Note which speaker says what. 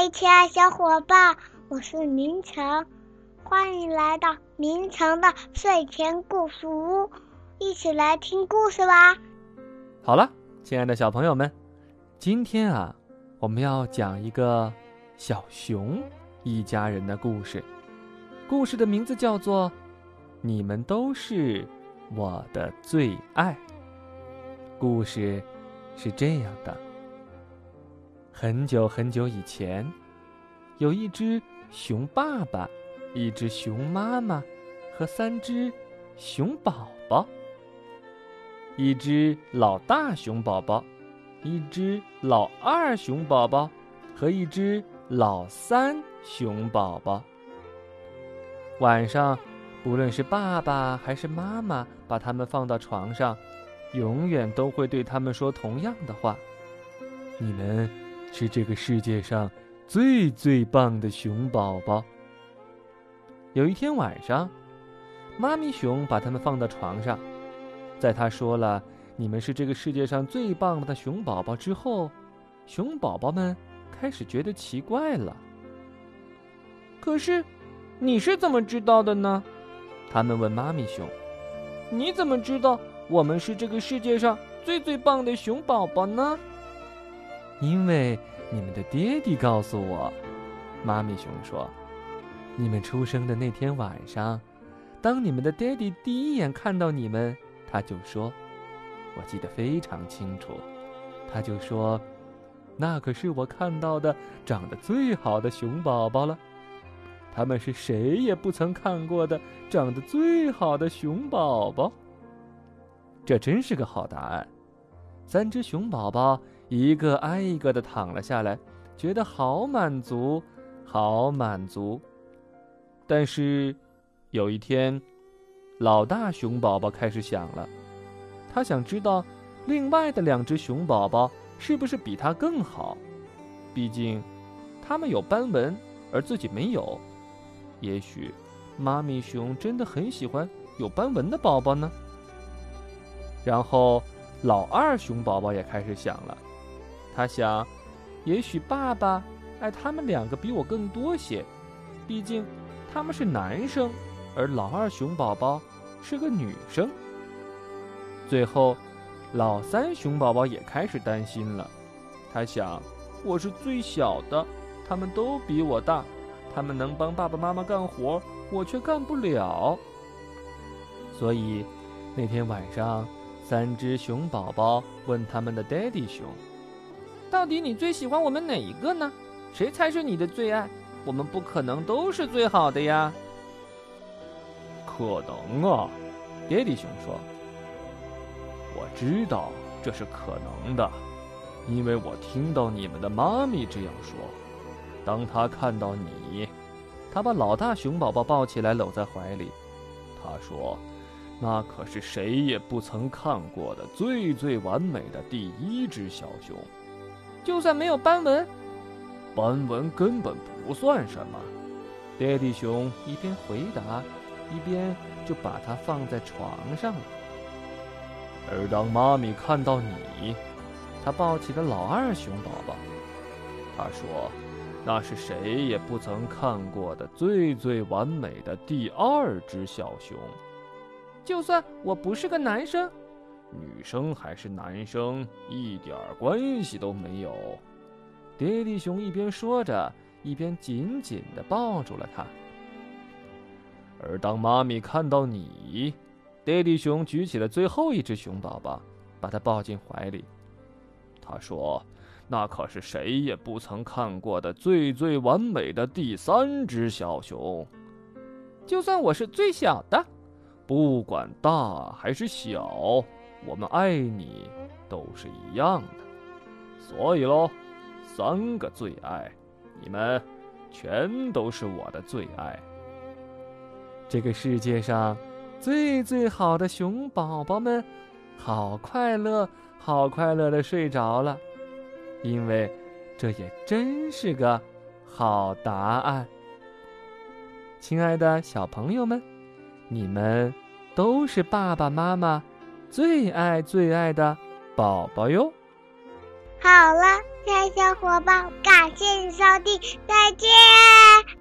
Speaker 1: 嗨，亲爱小伙伴，我是明成，欢迎来到明成的睡前故事屋，一起来听故事吧。
Speaker 2: 好了，亲爱的小朋友们，今天啊，我们要讲一个小熊一家人的故事，故事的名字叫做《你们都是我的最爱》。故事是这样的。很久很久以前，有一只熊爸爸，一只熊妈妈，和三只熊宝宝。一只老大熊宝宝，一只老二熊宝宝，和一只老三熊宝宝。晚上，不论是爸爸还是妈妈，把他们放到床上，永远都会对他们说同样的话：“你们。”是这个世界上最最棒的熊宝宝。有一天晚上，妈咪熊把它们放到床上，在他说了“你们是这个世界上最棒的熊宝宝”之后，熊宝宝们开始觉得奇怪了。
Speaker 3: 可是，你是怎么知道的呢？
Speaker 2: 他们问妈咪熊：“
Speaker 3: 你怎么知道我们是这个世界上最最棒的熊宝宝呢？”
Speaker 2: 因为你们的爹地告诉我，妈咪熊说，你们出生的那天晚上，当你们的爹地第一眼看到你们，他就说，我记得非常清楚，他就说，那可是我看到的长得最好的熊宝宝了，他们是谁也不曾看过的长得最好的熊宝宝。这真是个好答案，三只熊宝宝。一个挨一个的躺了下来，觉得好满足，好满足。但是，有一天，老大熊宝宝开始想了，他想知道另外的两只熊宝宝是不是比他更好。毕竟，他们有斑纹，而自己没有。也许，妈咪熊真的很喜欢有斑纹的宝宝呢。然后，老二熊宝宝也开始想了。他想，也许爸爸爱他们两个比我更多些，毕竟他们是男生，而老二熊宝宝是个女生。最后，老三熊宝宝也开始担心了。他想，我是最小的，他们都比我大，他们能帮爸爸妈妈干活，我却干不了。所以，那天晚上，三只熊宝宝问他们的爹地熊。
Speaker 3: 到底你最喜欢我们哪一个呢？谁才是你的最爱？我们不可能都是最好的呀。
Speaker 4: 可能啊，爹地熊说：“我知道这是可能的，因为我听到你们的妈咪这样说。当他看到你，他把老大熊宝宝抱起来搂在怀里，他说：‘那可是谁也不曾看过的最最完美的第一只小熊。’”
Speaker 3: 就算没有斑纹，
Speaker 4: 斑纹根本不算什么。
Speaker 2: 爹地熊一边回答，一边就把它放在床上了。
Speaker 4: 而当妈咪看到你，她抱起了老二熊宝宝，她说：“那是谁也不曾看过的最最完美的第二只小熊。”
Speaker 3: 就算我不是个男生。
Speaker 4: 女生还是男生一点关系都没有。
Speaker 2: 爹地熊一边说着，一边紧紧地抱住了他。
Speaker 4: 而当妈咪看到你，爹地熊举起了最后一只熊宝宝，把它抱进怀里。他说：“那可是谁也不曾看过的最最完美的第三只小熊。
Speaker 3: 就算我是最小的，
Speaker 4: 不管大还是小。”我们爱你都是一样的，所以喽，三个最爱，你们全都是我的最爱。
Speaker 2: 这个世界上最最好的熊宝宝们，好快乐，好快乐的睡着了，因为这也真是个好答案。亲爱的小朋友们，你们都是爸爸妈妈。最爱最爱的宝宝哟。
Speaker 1: 好了，亲爱小伙伴，感谢你收听，再见。